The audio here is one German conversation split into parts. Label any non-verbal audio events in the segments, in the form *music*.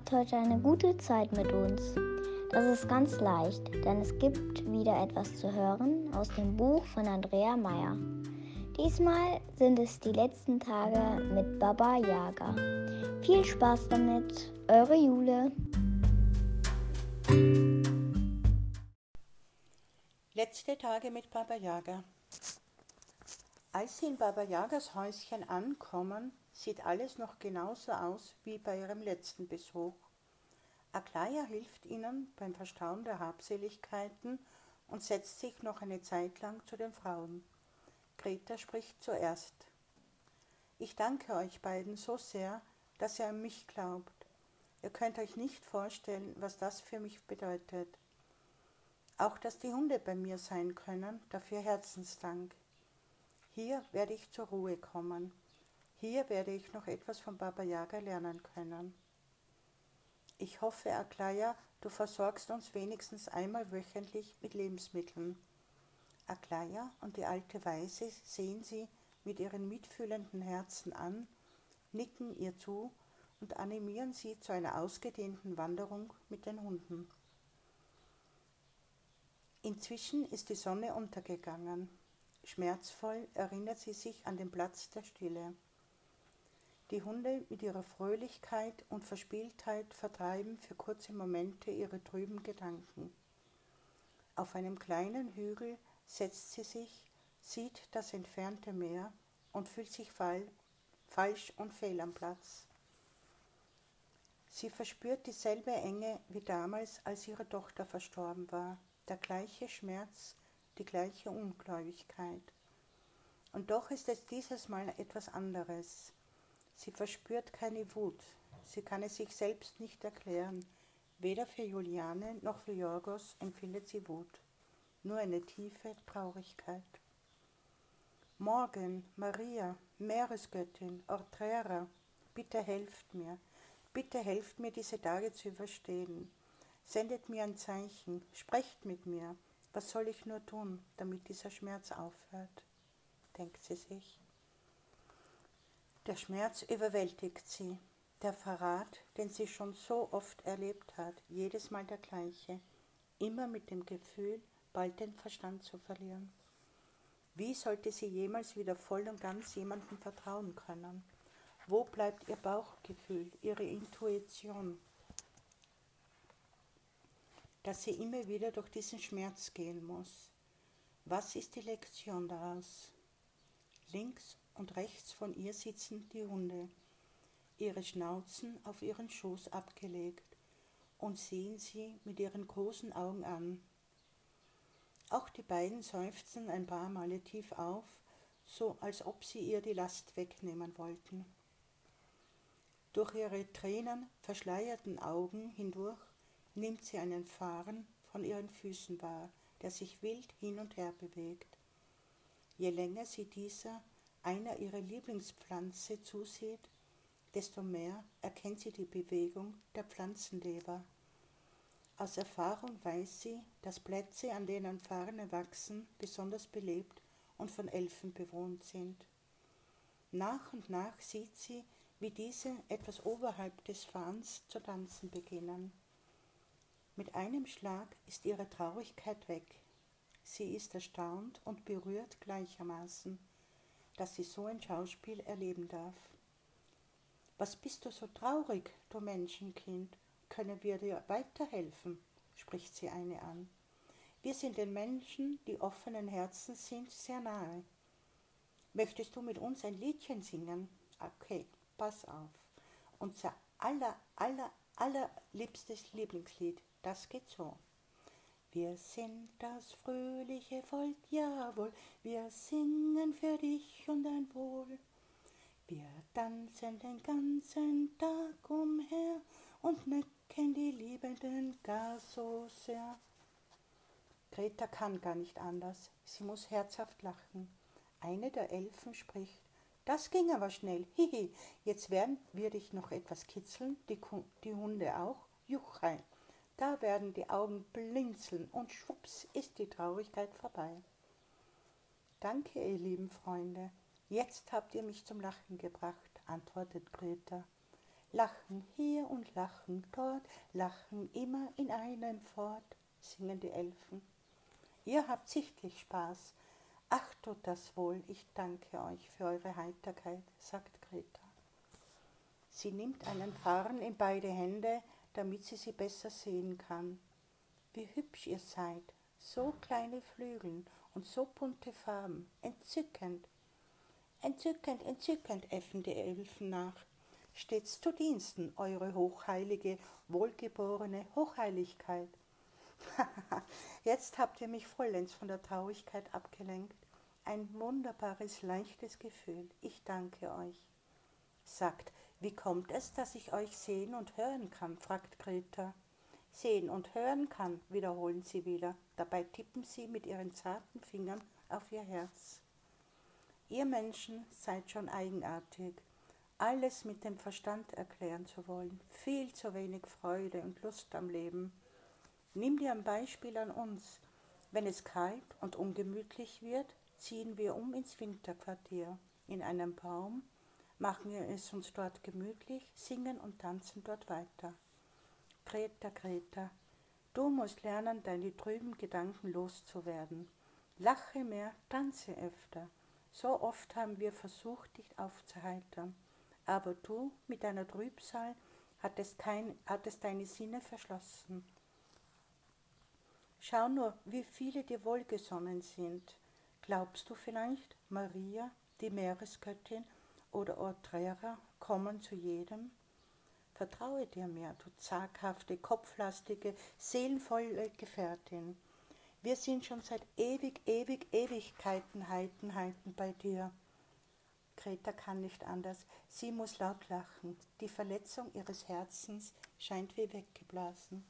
habt heute eine gute Zeit mit uns. Das ist ganz leicht, denn es gibt wieder etwas zu hören aus dem Buch von Andrea Meyer. Diesmal sind es die letzten Tage mit Baba Yaga. Viel Spaß damit, eure Jule. Letzte Tage mit Baba Yaga. Als sie in Baba Yagas Häuschen ankommen, sieht alles noch genauso aus wie bei ihrem letzten Besuch. Aklaya hilft ihnen beim Verstauen der Habseligkeiten und setzt sich noch eine Zeit lang zu den Frauen. Greta spricht zuerst. Ich danke euch beiden so sehr, dass ihr an mich glaubt. Ihr könnt euch nicht vorstellen, was das für mich bedeutet. Auch dass die Hunde bei mir sein können, dafür Herzensdank. Hier werde ich zur Ruhe kommen. Hier werde ich noch etwas von Baba Yaga lernen können. Ich hoffe, Aklaya, du versorgst uns wenigstens einmal wöchentlich mit Lebensmitteln. Aklaya und die alte Weise sehen sie mit ihren mitfühlenden Herzen an, nicken ihr zu und animieren sie zu einer ausgedehnten Wanderung mit den Hunden. Inzwischen ist die Sonne untergegangen. Schmerzvoll erinnert sie sich an den Platz der Stille. Die Hunde mit ihrer Fröhlichkeit und Verspieltheit vertreiben für kurze Momente ihre trüben Gedanken. Auf einem kleinen Hügel setzt sie sich, sieht das entfernte Meer und fühlt sich fall, falsch und fehl am Platz. Sie verspürt dieselbe Enge wie damals, als ihre Tochter verstorben war, der gleiche Schmerz, die gleiche Ungläubigkeit. Und doch ist es dieses Mal etwas anderes. Sie verspürt keine Wut, sie kann es sich selbst nicht erklären. Weder für Juliane noch für Jorgos empfindet sie Wut, nur eine tiefe Traurigkeit. Morgen, Maria, Meeresgöttin, Ortrera, bitte helft mir, bitte helft mir, diese Tage zu überstehen. Sendet mir ein Zeichen, sprecht mit mir. Was soll ich nur tun, damit dieser Schmerz aufhört? denkt sie sich. Der Schmerz überwältigt sie. Der Verrat, den sie schon so oft erlebt hat, jedes Mal der gleiche, immer mit dem Gefühl, bald den Verstand zu verlieren. Wie sollte sie jemals wieder voll und ganz jemandem vertrauen können? Wo bleibt ihr Bauchgefühl, ihre Intuition? Dass sie immer wieder durch diesen Schmerz gehen muss. Was ist die Lektion daraus? Links und rechts von ihr sitzen die Hunde, ihre Schnauzen auf ihren Schoß abgelegt und sehen sie mit ihren großen Augen an. Auch die beiden seufzen ein paar Male tief auf, so als ob sie ihr die Last wegnehmen wollten. Durch ihre Tränen verschleierten Augen hindurch nimmt sie einen Fahren von ihren Füßen wahr, der sich wild hin und her bewegt. Je länger sie dieser einer ihrer Lieblingspflanze zusieht, desto mehr erkennt sie die Bewegung der Pflanzenleber. Aus Erfahrung weiß sie, dass Plätze, an denen Farne wachsen, besonders belebt und von Elfen bewohnt sind. Nach und nach sieht sie, wie diese etwas oberhalb des Fahns zu tanzen beginnen. Mit einem Schlag ist ihre Traurigkeit weg. Sie ist erstaunt und berührt gleichermaßen dass sie so ein Schauspiel erleben darf. Was bist du so traurig, du Menschenkind? Können wir dir weiterhelfen? spricht sie eine an. Wir sind den Menschen, die offenen Herzen sind, sehr nahe. Möchtest du mit uns ein Liedchen singen? Okay, pass auf. Unser aller, aller, allerliebstes Lieblingslied, das geht so. Wir sind das fröhliche Volk, jawohl, wir singen für dich und dein Wohl. Wir tanzen den ganzen Tag umher und necken die Liebenden gar so sehr. Greta kann gar nicht anders, sie muss herzhaft lachen. Eine der Elfen spricht, das ging aber schnell, hihi, jetzt werden wir dich noch etwas kitzeln, die, die Hunde auch, juchheim. Da werden die Augen blinzeln und schwupps ist die Traurigkeit vorbei. Danke, ihr lieben Freunde. Jetzt habt ihr mich zum Lachen gebracht, antwortet Greta. Lachen hier und lachen dort, lachen immer in einem fort, singen die Elfen. Ihr habt sichtlich Spaß. Ach, tut das wohl, ich danke euch für eure Heiterkeit, sagt Greta. Sie nimmt einen Farn in beide Hände, damit sie sie besser sehen kann. Wie hübsch ihr seid, so kleine Flügel und so bunte Farben, entzückend. Entzückend, entzückend, äffen die Elfen nach. Stets zu Diensten, eure hochheilige, wohlgeborene Hochheiligkeit. *laughs* Jetzt habt ihr mich vollends von der Traurigkeit abgelenkt. Ein wunderbares, leichtes Gefühl. Ich danke euch. Sagt, wie kommt es, dass ich euch sehen und hören kann? fragt Greta. Sehen und hören kann, wiederholen sie wieder. Dabei tippen sie mit ihren zarten Fingern auf ihr Herz. Ihr Menschen seid schon eigenartig, alles mit dem Verstand erklären zu wollen, viel zu wenig Freude und Lust am Leben. Nimm dir ein Beispiel an uns. Wenn es kalt und ungemütlich wird, ziehen wir um ins Winterquartier, in einem Baum, machen wir es uns dort gemütlich, singen und tanzen dort weiter. Greta, Greta, du musst lernen, deine trüben Gedanken loszuwerden. Lache mehr, tanze öfter. So oft haben wir versucht, dich aufzuheitern. Aber du mit deiner Trübsal hattest, kein, hattest deine Sinne verschlossen. Schau nur, wie viele dir wohlgesonnen sind. Glaubst du vielleicht, Maria, die Meeresgöttin, oder Ortrera kommen zu jedem? Vertraue dir mehr, du zaghafte, kopflastige, seelenvolle Gefährtin. Wir sind schon seit ewig, ewig, Ewigkeiten Heiten, Heiten bei dir. Greta kann nicht anders. Sie muss laut lachen. Die Verletzung ihres Herzens scheint wie weggeblasen.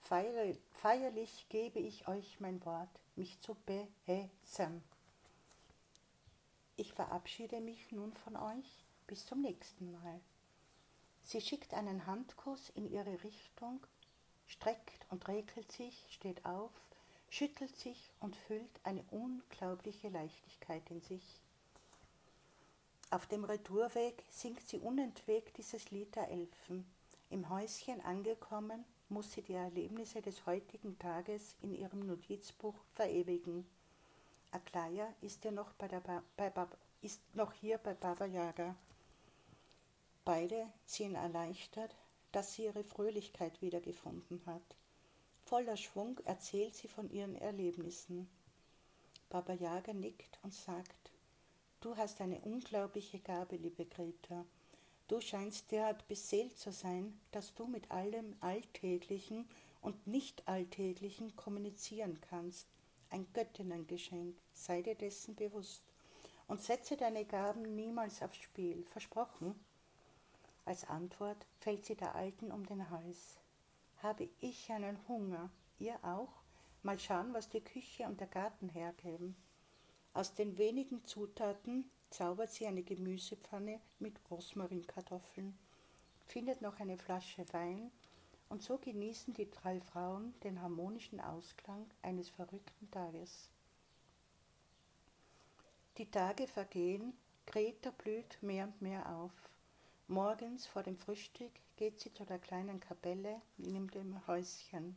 Feierlich gebe ich euch mein Wort, mich zu behässern. Ich verabschiede mich nun von euch. Bis zum nächsten Mal. Sie schickt einen Handkuss in ihre Richtung, streckt und regelt sich, steht auf, schüttelt sich und füllt eine unglaubliche Leichtigkeit in sich. Auf dem Retourweg singt sie unentwegt dieses Lied der Elfen. Im Häuschen angekommen, muss sie die Erlebnisse des heutigen Tages in ihrem Notizbuch verewigen. Aklaya ist, ja noch, bei der ba bei ist noch hier bei Baba Yaga. Beide sind erleichtert, dass sie ihre Fröhlichkeit wiedergefunden hat. Voller Schwung erzählt sie von ihren Erlebnissen. Baba Yaga nickt und sagt, Du hast eine unglaubliche Gabe, liebe Greta. Du scheinst derart beseelt zu sein, dass du mit allem Alltäglichen und Nicht-Alltäglichen kommunizieren kannst. Ein Göttinnengeschenk, sei dir dessen bewusst. Und setze deine Gaben niemals aufs Spiel, versprochen? Als Antwort fällt sie der Alten um den Hals. Habe ich einen Hunger, ihr auch? Mal schauen, was die Küche und der Garten hergeben. Aus den wenigen Zutaten zaubert sie eine Gemüsepfanne mit Rosmarinkartoffeln, findet noch eine Flasche Wein und so genießen die drei Frauen den harmonischen Ausklang eines verrückten Tages. Die Tage vergehen, Greta blüht mehr und mehr auf. Morgens vor dem Frühstück geht sie zu der kleinen Kapelle in dem Häuschen,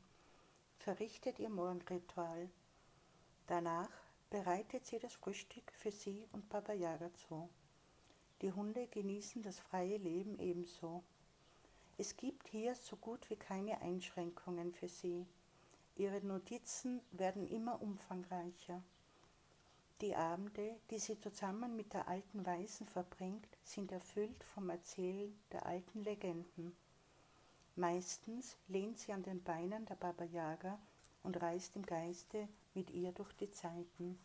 verrichtet ihr Morgenritual. Danach bereitet sie das Frühstück für sie und Baba Yaga zu. Die Hunde genießen das freie Leben ebenso. Es gibt hier so gut wie keine Einschränkungen für sie. Ihre Notizen werden immer umfangreicher. Die Abende, die sie zusammen mit der alten Weisen verbringt, sind erfüllt vom Erzählen der alten Legenden. Meistens lehnt sie an den Beinen der Baba Yaga und reist im Geiste mit ihr durch die Zeiten.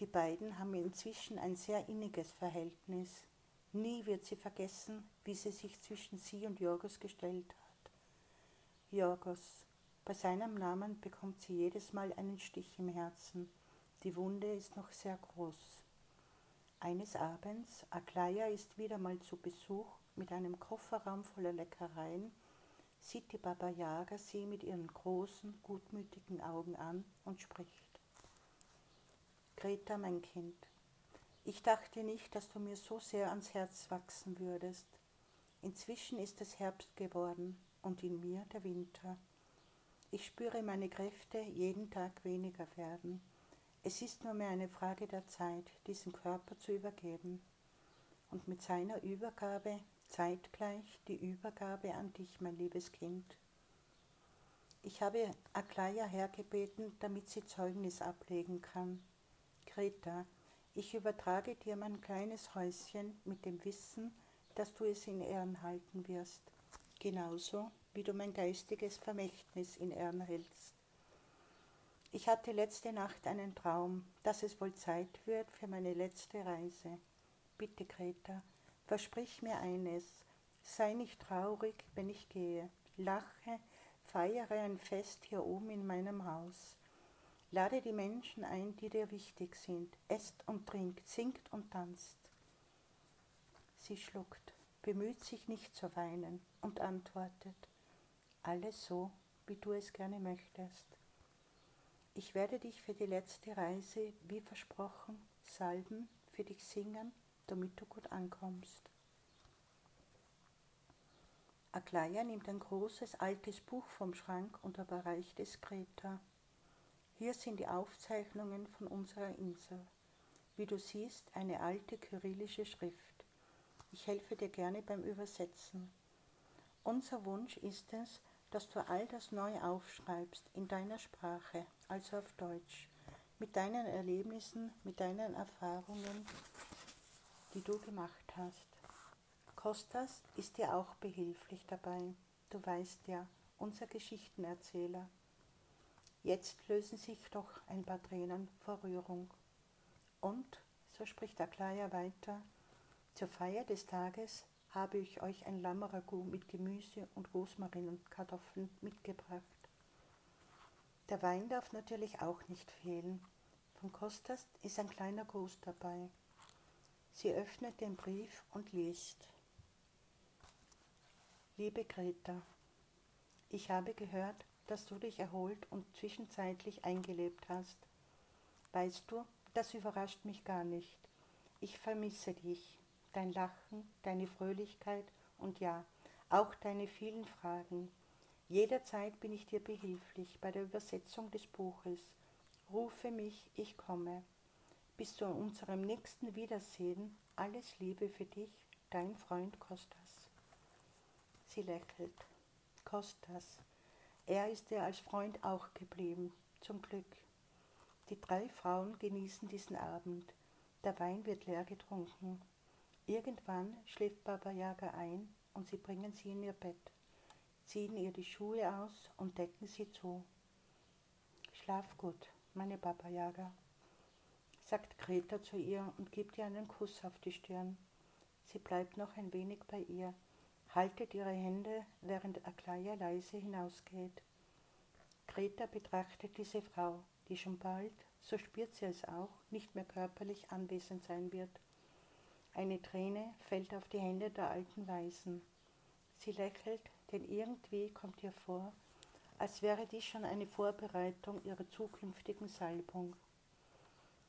Die beiden haben inzwischen ein sehr inniges Verhältnis. Nie wird sie vergessen, wie sie sich zwischen sie und Jorgos gestellt hat. Jorgos, bei seinem Namen bekommt sie jedes Mal einen Stich im Herzen. Die Wunde ist noch sehr groß. Eines Abends, Aklaya ist wieder mal zu Besuch mit einem Kofferraum voller Leckereien sieht die Baba Yaga sie mit ihren großen, gutmütigen Augen an und spricht. Greta, mein Kind, ich dachte nicht, dass du mir so sehr ans Herz wachsen würdest. Inzwischen ist es Herbst geworden und in mir der Winter. Ich spüre meine Kräfte jeden Tag weniger werden. Es ist nur mehr eine Frage der Zeit, diesen Körper zu übergeben. Und mit seiner Übergabe zeitgleich die Übergabe an dich, mein liebes Kind. Ich habe Aklaya hergebeten, damit sie Zeugnis ablegen kann. Greta, ich übertrage dir mein kleines Häuschen mit dem Wissen, dass du es in Ehren halten wirst, genauso wie du mein geistiges Vermächtnis in Ehren hältst. Ich hatte letzte Nacht einen Traum, dass es wohl Zeit wird für meine letzte Reise. Bitte, Greta, versprich mir eines, sei nicht traurig, wenn ich gehe, lache, feiere ein Fest hier oben in meinem Haus. Lade die Menschen ein, die dir wichtig sind, esst und trinkt, singt und tanzt. Sie schluckt, bemüht sich nicht zu weinen und antwortet, alles so, wie du es gerne möchtest. Ich werde dich für die letzte Reise, wie versprochen, salben, für dich singen, damit du gut ankommst. Aklaya nimmt ein großes altes Buch vom Schrank und überreicht es Greta. Hier sind die Aufzeichnungen von unserer Insel. Wie du siehst, eine alte kyrillische Schrift. Ich helfe dir gerne beim Übersetzen. Unser Wunsch ist es, dass du all das neu aufschreibst in deiner Sprache, also auf Deutsch, mit deinen Erlebnissen, mit deinen Erfahrungen, die du gemacht hast. Kostas ist dir auch behilflich dabei. Du weißt ja, unser Geschichtenerzähler. Jetzt lösen sich doch ein paar Tränen vor Rührung. Und, so spricht Aklaya weiter, zur Feier des Tages habe ich euch ein Lammeragout mit Gemüse und Rosmarin und Kartoffeln mitgebracht. Der Wein darf natürlich auch nicht fehlen. Von Kostas ist ein kleiner Gruß dabei. Sie öffnet den Brief und liest. Liebe Greta, ich habe gehört, dass du dich erholt und zwischenzeitlich eingelebt hast. Weißt du, das überrascht mich gar nicht. Ich vermisse dich dein Lachen, deine Fröhlichkeit und ja, auch deine vielen Fragen. Jederzeit bin ich dir behilflich bei der Übersetzung des Buches. Rufe mich, ich komme. Bis zu unserem nächsten Wiedersehen, alles Liebe für dich, dein Freund Kostas. Sie lächelt. Kostas. Er ist dir als Freund auch geblieben, zum Glück. Die drei Frauen genießen diesen Abend. Der Wein wird leer getrunken. Irgendwann schläft Baba Yaga ein und sie bringen sie in ihr Bett, ziehen ihr die Schuhe aus und decken sie zu. Schlaf gut, meine Baba Yaga, sagt Greta zu ihr und gibt ihr einen Kuss auf die Stirn. Sie bleibt noch ein wenig bei ihr, haltet ihre Hände, während Aklaya leise hinausgeht. Greta betrachtet diese Frau, die schon bald, so spürt sie es auch, nicht mehr körperlich anwesend sein wird. Eine Träne fällt auf die Hände der alten Weisen. Sie lächelt, denn irgendwie kommt ihr vor, als wäre dies schon eine Vorbereitung ihrer zukünftigen Salbung.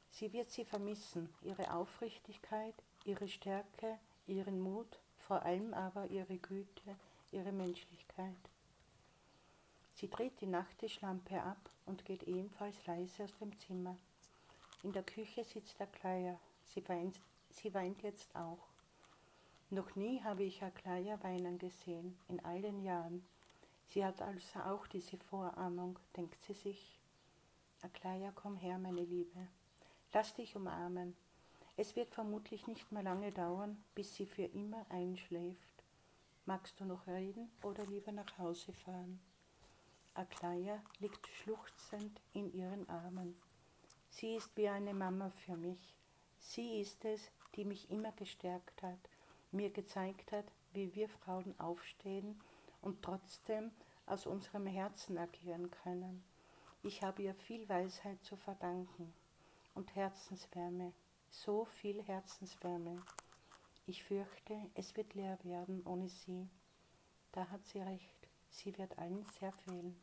Sie wird sie vermissen, ihre Aufrichtigkeit, ihre Stärke, ihren Mut, vor allem aber ihre Güte, ihre Menschlichkeit. Sie dreht die Nachttischlampe ab und geht ebenfalls leise aus dem Zimmer. In der Küche sitzt Kleier. Sie weint Sie weint jetzt auch. Noch nie habe ich Aklaya weinen gesehen, in all den Jahren. Sie hat also auch diese Vorahnung, denkt sie sich. Aklaya, komm her, meine Liebe. Lass dich umarmen. Es wird vermutlich nicht mehr lange dauern, bis sie für immer einschläft. Magst du noch reden oder lieber nach Hause fahren? Aklaya liegt schluchzend in ihren Armen. Sie ist wie eine Mama für mich. Sie ist es, die mich immer gestärkt hat, mir gezeigt hat, wie wir Frauen aufstehen und trotzdem aus unserem Herzen agieren können. Ich habe ihr viel Weisheit zu verdanken und Herzenswärme, so viel Herzenswärme. Ich fürchte, es wird leer werden ohne sie. Da hat sie recht, sie wird allen sehr fehlen.